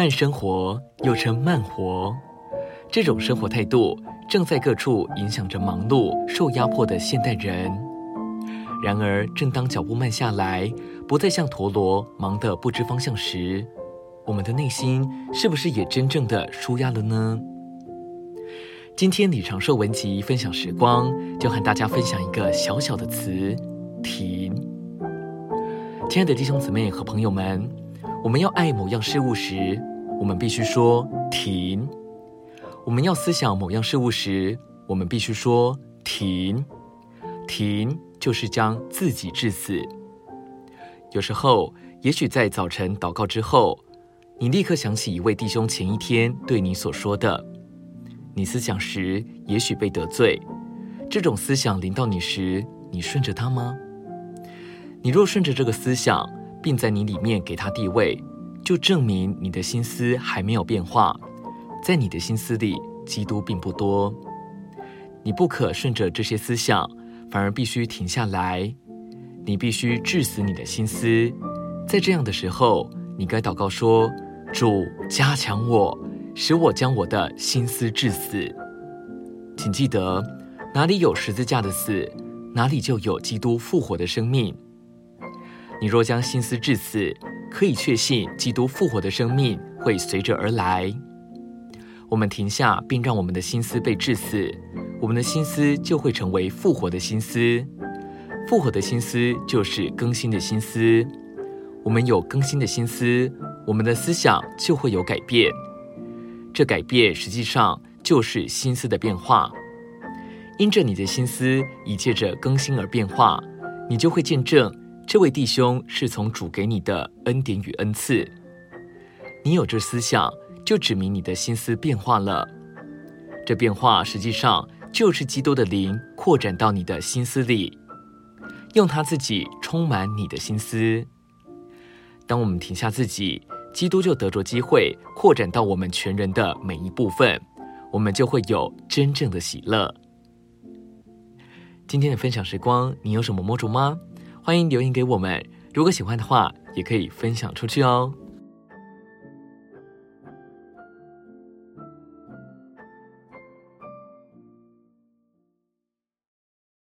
慢生活又称慢活，这种生活态度正在各处影响着忙碌、受压迫的现代人。然而，正当脚步慢下来，不再像陀螺忙得不知方向时，我们的内心是不是也真正的舒压了呢？今天李长寿文集分享时光，就和大家分享一个小小的词：停。亲爱的弟兄姊妹和朋友们，我们要爱某样事物时，我们必须说停；我们要思想某样事物时，我们必须说停。停就是将自己致死。有时候，也许在早晨祷告之后，你立刻想起一位弟兄前一天对你所说的。你思想时，也许被得罪，这种思想临到你时，你顺着他吗？你若顺着这个思想，并在你里面给他地位，就证明你的心思还没有变化，在你的心思里，基督并不多。你不可顺着这些思想，反而必须停下来。你必须致死你的心思，在这样的时候，你该祷告说：“主，加强我。”使我将我的心思致死。请记得，哪里有十字架的死，哪里就有基督复活的生命。你若将心思致死，可以确信基督复活的生命会随着而来。我们停下，并让我们的心思被致死，我们的心思就会成为复活的心思。复活的心思就是更新的心思。我们有更新的心思，我们的思想就会有改变。这改变实际上就是心思的变化，因着你的心思已借着更新而变化，你就会见证这位弟兄是从主给你的恩典与恩赐。你有这思想，就指明你的心思变化了。这变化实际上就是基督的灵扩展到你的心思里，用他自己充满你的心思。当我们停下自己。基督就得着机会扩展到我们全人的每一部分，我们就会有真正的喜乐。今天的分享时光，你有什么摸着吗？欢迎留言给我们。如果喜欢的话，也可以分享出去哦。